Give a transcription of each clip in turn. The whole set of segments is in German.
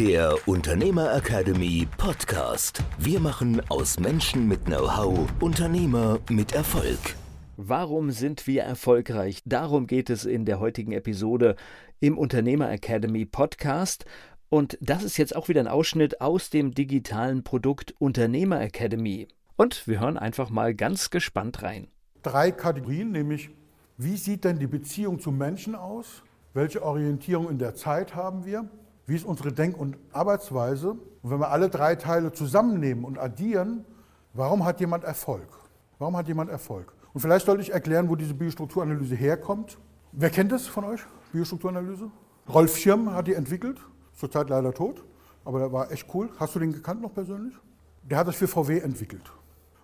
der Unternehmer Academy Podcast. Wir machen aus Menschen mit Know-how Unternehmer mit Erfolg. Warum sind wir erfolgreich? Darum geht es in der heutigen Episode im Unternehmer Academy Podcast. Und das ist jetzt auch wieder ein Ausschnitt aus dem digitalen Produkt Unternehmer Academy. Und wir hören einfach mal ganz gespannt rein. Drei Kategorien, nämlich wie sieht denn die Beziehung zum Menschen aus? Welche Orientierung in der Zeit haben wir? Wie ist unsere Denk- und Arbeitsweise? Und wenn wir alle drei Teile zusammennehmen und addieren, warum hat jemand Erfolg? Warum hat jemand Erfolg? Und vielleicht sollte ich erklären, wo diese Biostrukturanalyse herkommt. Wer kennt das von euch, Biostrukturanalyse? Rolf Schirm hat die entwickelt, zurzeit leider tot, aber der war echt cool. Hast du den gekannt noch persönlich? Der hat das für VW entwickelt.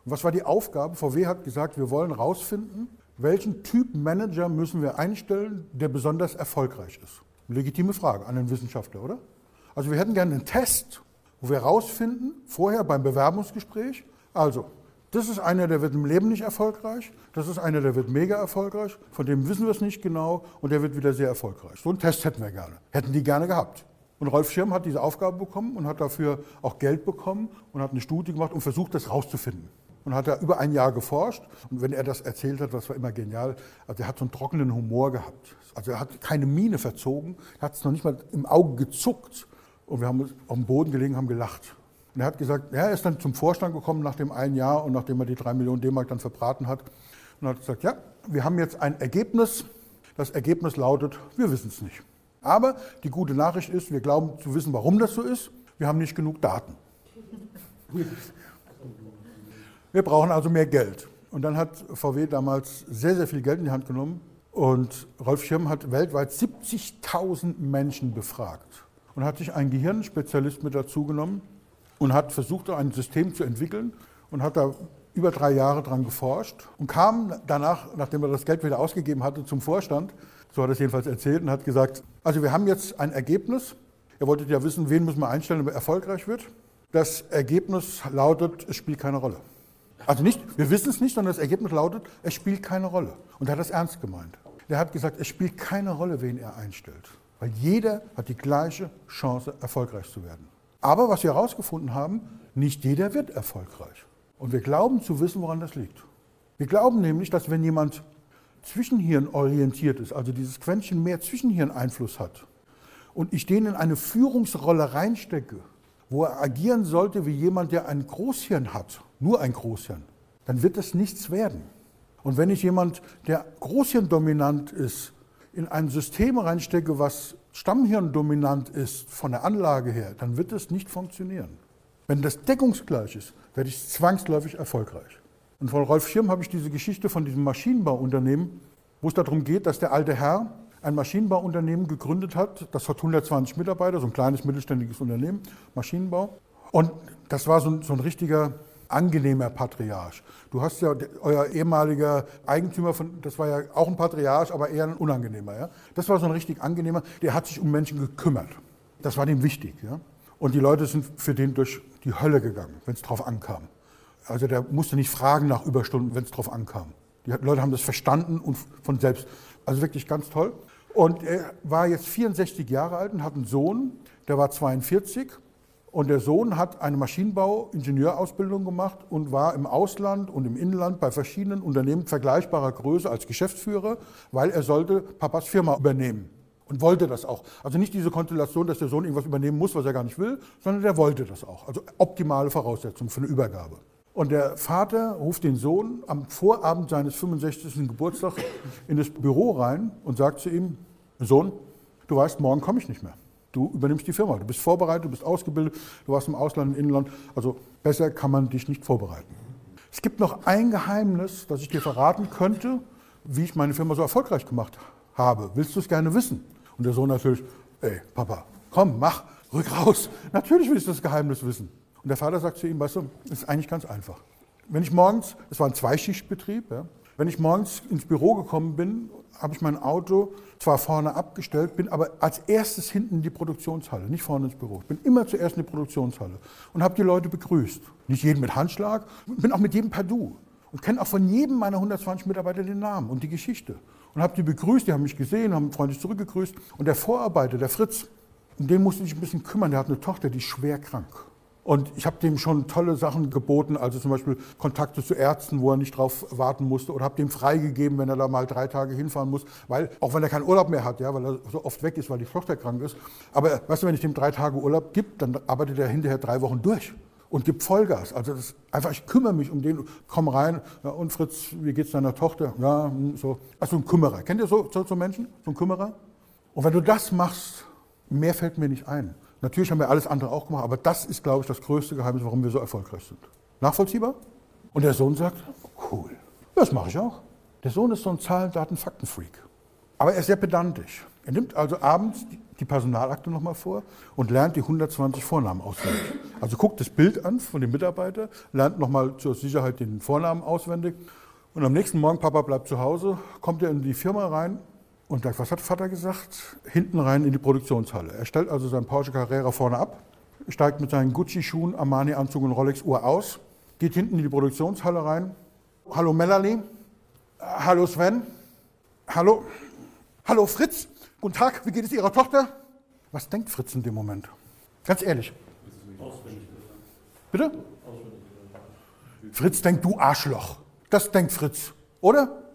Und was war die Aufgabe? VW hat gesagt, wir wollen herausfinden, welchen Typ Manager müssen wir einstellen, der besonders erfolgreich ist. Legitime Frage an den Wissenschaftler, oder? Also wir hätten gerne einen Test, wo wir herausfinden, vorher beim Bewerbungsgespräch, also das ist einer, der wird im Leben nicht erfolgreich, das ist einer, der wird mega erfolgreich, von dem wissen wir es nicht genau und der wird wieder sehr erfolgreich. So einen Test hätten wir gerne, hätten die gerne gehabt. Und Rolf Schirm hat diese Aufgabe bekommen und hat dafür auch Geld bekommen und hat eine Studie gemacht und versucht, das rauszufinden. Und hat da über ein Jahr geforscht. Und wenn er das erzählt hat, das war immer genial, also er hat so einen trockenen Humor gehabt. Also er hat keine Miene verzogen, er hat es noch nicht mal im Auge gezuckt. Und wir haben auf dem Boden gelegen, haben gelacht. Und er hat gesagt, er ist dann zum Vorstand gekommen nach dem einen Jahr und nachdem er die drei Millionen D-Mark dann verbraten hat. Und hat gesagt, ja, wir haben jetzt ein Ergebnis. Das Ergebnis lautet, wir wissen es nicht. Aber die gute Nachricht ist, wir glauben zu wissen, warum das so ist. Wir haben nicht genug Daten. Wir brauchen also mehr Geld. Und dann hat VW damals sehr, sehr viel Geld in die Hand genommen. Und Rolf Schirm hat weltweit 70.000 Menschen befragt und hat sich einen Gehirnspezialist mit dazu genommen und hat versucht, ein System zu entwickeln und hat da über drei Jahre dran geforscht und kam danach, nachdem er das Geld wieder ausgegeben hatte, zum Vorstand, so hat er es jedenfalls erzählt, und hat gesagt, also wir haben jetzt ein Ergebnis. Ihr wolltet ja wissen, wen muss man einstellen, damit er erfolgreich wird. Das Ergebnis lautet, es spielt keine Rolle. Also nicht, wir wissen es nicht, sondern das Ergebnis lautet, es spielt keine Rolle. Und er hat das ernst gemeint. Er hat gesagt, es spielt keine Rolle, wen er einstellt. Weil jeder hat die gleiche Chance, erfolgreich zu werden. Aber was wir herausgefunden haben, nicht jeder wird erfolgreich. Und wir glauben zu wissen, woran das liegt. Wir glauben nämlich, dass wenn jemand Zwischenhirn orientiert ist, also dieses Quäntchen mehr Zwischenhirn-Einfluss hat, und ich den in eine Führungsrolle reinstecke, wo er agieren sollte wie jemand, der ein Großhirn hat, nur ein Großhirn, dann wird es nichts werden. Und wenn ich jemand, der Großhirndominant ist, in ein System reinstecke, was stammhirndominant ist von der Anlage her, dann wird es nicht funktionieren. Wenn das deckungsgleich ist, werde ich zwangsläufig erfolgreich. Und von Rolf Schirm habe ich diese Geschichte von diesem Maschinenbauunternehmen, wo es darum geht, dass der alte Herr ein Maschinenbauunternehmen gegründet hat. Das hat 120 Mitarbeiter, so ein kleines mittelständiges Unternehmen, Maschinenbau. Und das war so ein, so ein richtiger angenehmer Patriarch. Du hast ja, euer ehemaliger Eigentümer, von, das war ja auch ein Patriarch, aber eher ein unangenehmer. Ja? Das war so ein richtig angenehmer, der hat sich um Menschen gekümmert. Das war dem wichtig. Ja? Und die Leute sind für den durch die Hölle gegangen, wenn es drauf ankam. Also der musste nicht fragen nach Überstunden, wenn es drauf ankam. Die Leute haben das verstanden und von selbst. Also wirklich ganz toll. Und er war jetzt 64 Jahre alt und hat einen Sohn, der war 42 und der Sohn hat eine Maschinenbau-Ingenieurausbildung gemacht und war im Ausland und im Inland bei verschiedenen Unternehmen vergleichbarer Größe als Geschäftsführer, weil er sollte Papas Firma übernehmen und wollte das auch. Also nicht diese Konstellation, dass der Sohn irgendwas übernehmen muss, was er gar nicht will, sondern der wollte das auch. Also optimale Voraussetzungen für eine Übergabe. Und der Vater ruft den Sohn am Vorabend seines 65. Geburtstags in das Büro rein und sagt zu ihm, Sohn, du weißt, morgen komme ich nicht mehr. Du übernimmst die Firma. Du bist vorbereitet, du bist ausgebildet, du warst im Ausland, im Inland. Also besser kann man dich nicht vorbereiten. Es gibt noch ein Geheimnis, das ich dir verraten könnte, wie ich meine Firma so erfolgreich gemacht habe. Willst du es gerne wissen? Und der Sohn natürlich, Ey, Papa, komm, mach, rück raus. Natürlich will ich das Geheimnis wissen. Und der Vater sagt zu ihm, weißt du, das ist eigentlich ganz einfach. Wenn ich morgens, es war ein Zweischichtbetrieb, ja, wenn ich morgens ins Büro gekommen bin, habe ich mein Auto zwar vorne abgestellt, bin aber als erstes hinten in die Produktionshalle, nicht vorne ins Büro. Ich bin immer zuerst in die Produktionshalle und habe die Leute begrüßt. Nicht jeden mit Handschlag, bin auch mit jedem per Du. Und kenne auch von jedem meiner 120 Mitarbeiter den Namen und die Geschichte. Und habe die begrüßt, die haben mich gesehen, haben freundlich zurückgegrüßt. Und der Vorarbeiter, der Fritz, um den musste ich ein bisschen kümmern, der hat eine Tochter, die ist schwer krank. Und ich habe dem schon tolle Sachen geboten, also zum Beispiel Kontakte zu Ärzten, wo er nicht drauf warten musste, oder habe dem freigegeben, wenn er da mal drei Tage hinfahren muss, weil auch wenn er keinen Urlaub mehr hat, ja, weil er so oft weg ist, weil die Tochter krank ist. Aber weißt du, wenn ich dem drei Tage Urlaub gebe, dann arbeitet er hinterher drei Wochen durch und gibt Vollgas. Also das einfach, ich kümmere mich um den, komm rein, ja, und Fritz, wie geht's deiner Tochter? Ja, hm, so. Also ein Kümmerer. Kennt ihr so, so, so Menschen? So ein Kümmerer? Und wenn du das machst, mehr fällt mir nicht ein. Natürlich haben wir alles andere auch gemacht, aber das ist, glaube ich, das größte Geheimnis, warum wir so erfolgreich sind. Nachvollziehbar? Und der Sohn sagt, cool, das mache ich auch. Der Sohn ist so ein Zahlen, Daten, Fakten-Freak. Aber er ist sehr pedantisch. Er nimmt also abends die Personalakte nochmal vor und lernt die 120 Vornamen auswendig. Also guckt das Bild an von dem Mitarbeiter, lernt nochmal zur Sicherheit den Vornamen auswendig. Und am nächsten Morgen, Papa bleibt zu Hause, kommt er in die Firma rein und sagt, was hat Vater gesagt? Hinten rein in die Produktionshalle. Er stellt also seinen Porsche Carrera vorne ab, steigt mit seinen Gucci-Schuhen, Armani-Anzug und Rolex-Uhr aus, geht hinten in die Produktionshalle rein. Hallo Melanie. Hallo Sven. Hallo. Hallo Fritz. Guten Tag, wie geht es Ihrer Tochter? Was denkt Fritz in dem Moment? Ganz ehrlich. Bitte? Fritz denkt, du Arschloch. Das denkt Fritz, oder?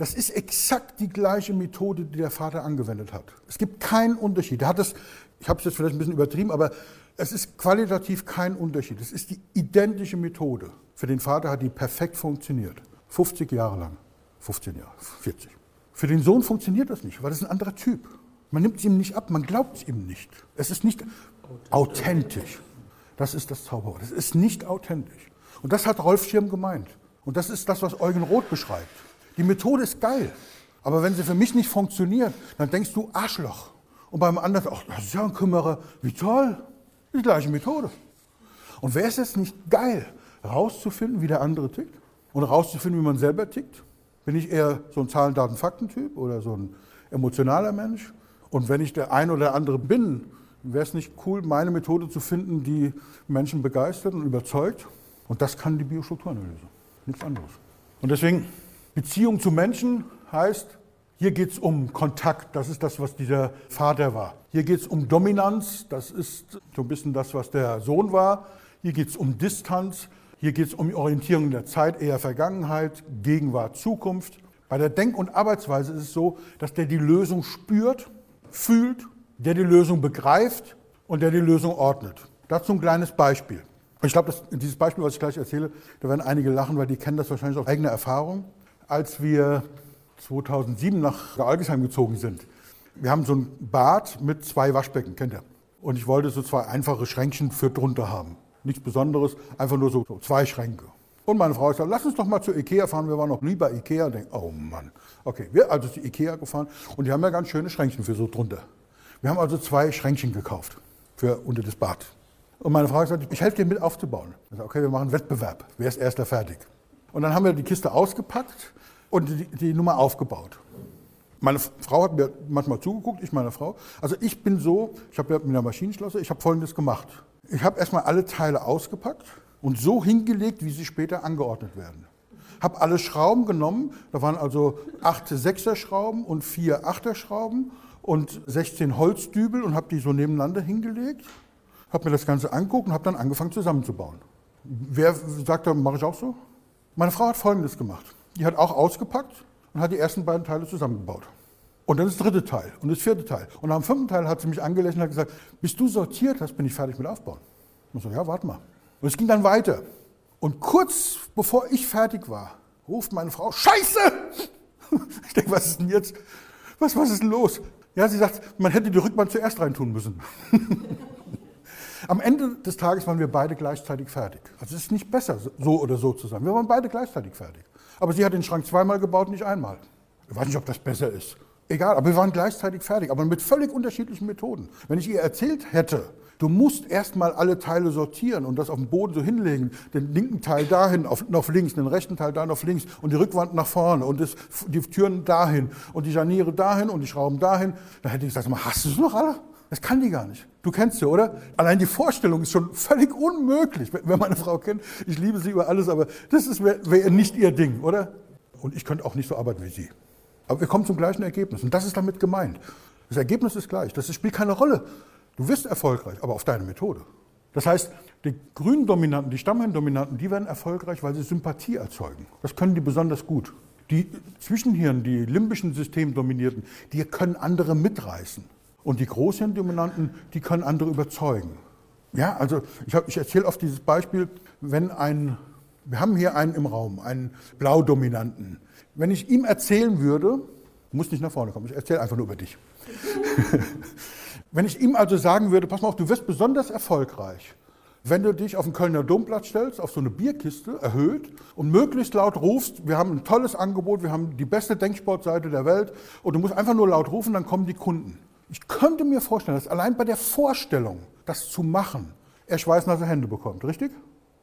Das ist exakt die gleiche Methode, die der Vater angewendet hat. Es gibt keinen Unterschied. Er hat das, ich habe es jetzt vielleicht ein bisschen übertrieben, aber es ist qualitativ kein Unterschied. Es ist die identische Methode. Für den Vater hat die perfekt funktioniert. 50 Jahre lang. 15 Jahre, 40. Für den Sohn funktioniert das nicht, weil das ist ein anderer Typ. Man nimmt es ihm nicht ab, man glaubt es ihm nicht. Es ist nicht authentisch. Das ist das Zauberwort. Es ist nicht authentisch. Und das hat Rolf Schirm gemeint. Und das ist das, was Eugen Roth beschreibt. Die Methode ist geil. Aber wenn sie für mich nicht funktioniert, dann denkst du Arschloch. Und beim anderen, ach, das ist ja ein Kümmerer, wie toll. Die gleiche Methode. Und wäre es jetzt nicht geil, rauszufinden, wie der andere tickt? Und rauszufinden, wie man selber tickt? Bin ich eher so ein Zahlen, Daten, Fakten-Typ oder so ein emotionaler Mensch? Und wenn ich der eine oder andere bin, wäre es nicht cool, meine Methode zu finden, die Menschen begeistert und überzeugt? Und das kann die Biostrukturanalyse. Nichts anderes. Und deswegen, Beziehung zu Menschen heißt, hier geht es um Kontakt, das ist das, was dieser Vater war. Hier geht es um Dominanz, das ist so ein bisschen das, was der Sohn war. Hier geht es um Distanz, hier geht es um Orientierung der Zeit, eher Vergangenheit, Gegenwart, Zukunft. Bei der Denk- und Arbeitsweise ist es so, dass der die Lösung spürt, fühlt, der die Lösung begreift und der die Lösung ordnet. Dazu ein kleines Beispiel. Ich glaube, dieses Beispiel, was ich gleich erzähle, da werden einige lachen, weil die kennen das wahrscheinlich aus eigener Erfahrung. Als wir 2007 nach Algesheim gezogen sind, wir haben so ein Bad mit zwei Waschbecken, kennt ihr? Und ich wollte so zwei einfache Schränkchen für drunter haben nichts Besonderes, einfach nur so, so zwei Schränke. Und meine Frau sagt, lass uns doch mal zu Ikea fahren. Wir waren noch nie bei Ikea. Denk, oh Mann. Okay, wir also zu Ikea gefahren und die haben ja ganz schöne Schränkchen für so drunter. Wir haben also zwei Schränkchen gekauft für unter das Bad. Und meine Frau sagt, ich helfe dir mit aufzubauen. Ich sage, okay, wir machen einen Wettbewerb. Wer ist erster fertig? Und dann haben wir die Kiste ausgepackt und die, die Nummer aufgebaut. Meine Frau hat mir manchmal zugeguckt, ich meine Frau. Also ich bin so, ich habe ja mit einer Maschinenschlosse, ich habe Folgendes gemacht. Ich habe erstmal alle Teile ausgepackt und so hingelegt, wie sie später angeordnet werden. Habe alle Schrauben genommen, da waren also acht Sechser-Schrauben und vier Achter-Schrauben und 16 Holzdübel und habe die so nebeneinander hingelegt, habe mir das Ganze angeguckt und habe dann angefangen zusammenzubauen. Wer sagt, da mache ich auch so? Meine Frau hat Folgendes gemacht. Die hat auch ausgepackt und hat die ersten beiden Teile zusammengebaut. Und dann das dritte Teil und das vierte Teil. Und am fünften Teil hat sie mich angelächelt und hat gesagt, bis du sortiert hast, bin ich fertig mit Aufbauen. Und ich so, ja, warte mal. Und es ging dann weiter. Und kurz bevor ich fertig war, ruft meine Frau, Scheiße! Ich denke, was ist denn jetzt? Was, was ist denn los? Ja, sie sagt, man hätte die Rückbahn zuerst reintun müssen. Am Ende des Tages waren wir beide gleichzeitig fertig. Also es ist nicht besser, so oder so zu sein. Wir waren beide gleichzeitig fertig. Aber sie hat den Schrank zweimal gebaut, nicht einmal. Ich weiß nicht, ob das besser ist. Egal, aber wir waren gleichzeitig fertig, aber mit völlig unterschiedlichen Methoden. Wenn ich ihr erzählt hätte, du musst erstmal alle Teile sortieren und das auf dem Boden so hinlegen, den linken Teil dahin auf, auf links, den rechten Teil da auf links und die Rückwand nach vorne und das, die Türen dahin und die Scharniere dahin und die Schrauben dahin, dann hätte ich gesagt, hast du es noch alle? Das kann die gar nicht. Du kennst sie, oder? Allein die Vorstellung ist schon völlig unmöglich, wenn man eine Frau kennt. Ich liebe sie über alles, aber das wäre wär nicht ihr Ding, oder? Und ich könnte auch nicht so arbeiten wie sie. Aber wir kommen zum gleichen Ergebnis. Und das ist damit gemeint. Das Ergebnis ist gleich. Das spielt keine Rolle. Du wirst erfolgreich, aber auf deine Methode. Das heißt, die grünen Dominanten, die Stammhirndominanten, die werden erfolgreich, weil sie Sympathie erzeugen. Das können die besonders gut. Die Zwischenhirn, die limbischen Systemdominierten, die können andere mitreißen. Und die Großhirndominanten, die können andere überzeugen. Ja, also ich, ich erzähle oft dieses Beispiel, wenn ein, wir haben hier einen im Raum, einen Blaudominanten, wenn ich ihm erzählen würde, muss nicht nach vorne kommen, ich erzähle einfach nur über dich. Wenn ich ihm also sagen würde, pass mal auf, du wirst besonders erfolgreich, wenn du dich auf den Kölner Domplatz stellst, auf so eine Bierkiste erhöht und möglichst laut rufst, wir haben ein tolles Angebot, wir haben die beste Denksportseite der Welt und du musst einfach nur laut rufen, dann kommen die Kunden. Ich könnte mir vorstellen, dass allein bei der Vorstellung, das zu machen, er schweißnasse Hände bekommt, richtig?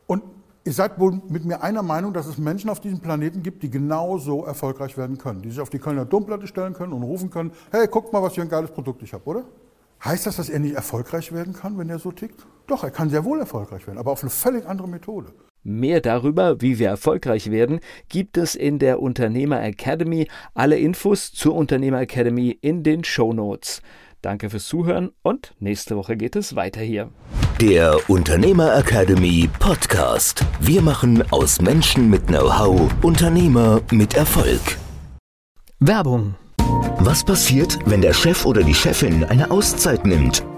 Und Ihr seid wohl mit mir einer Meinung, dass es Menschen auf diesem Planeten gibt, die genauso erfolgreich werden können, die sich auf die Kölner Domplatte stellen können und rufen können, hey, guckt mal, was für ein geiles Produkt ich habe, oder? Heißt das, dass er nicht erfolgreich werden kann, wenn er so tickt? Doch, er kann sehr wohl erfolgreich werden, aber auf eine völlig andere Methode. Mehr darüber, wie wir erfolgreich werden, gibt es in der Unternehmer Academy. Alle Infos zur Unternehmer Academy in den Show Notes. Danke fürs Zuhören und nächste Woche geht es weiter hier. Der Unternehmer Academy Podcast. Wir machen aus Menschen mit Know-how Unternehmer mit Erfolg. Werbung. Was passiert, wenn der Chef oder die Chefin eine Auszeit nimmt?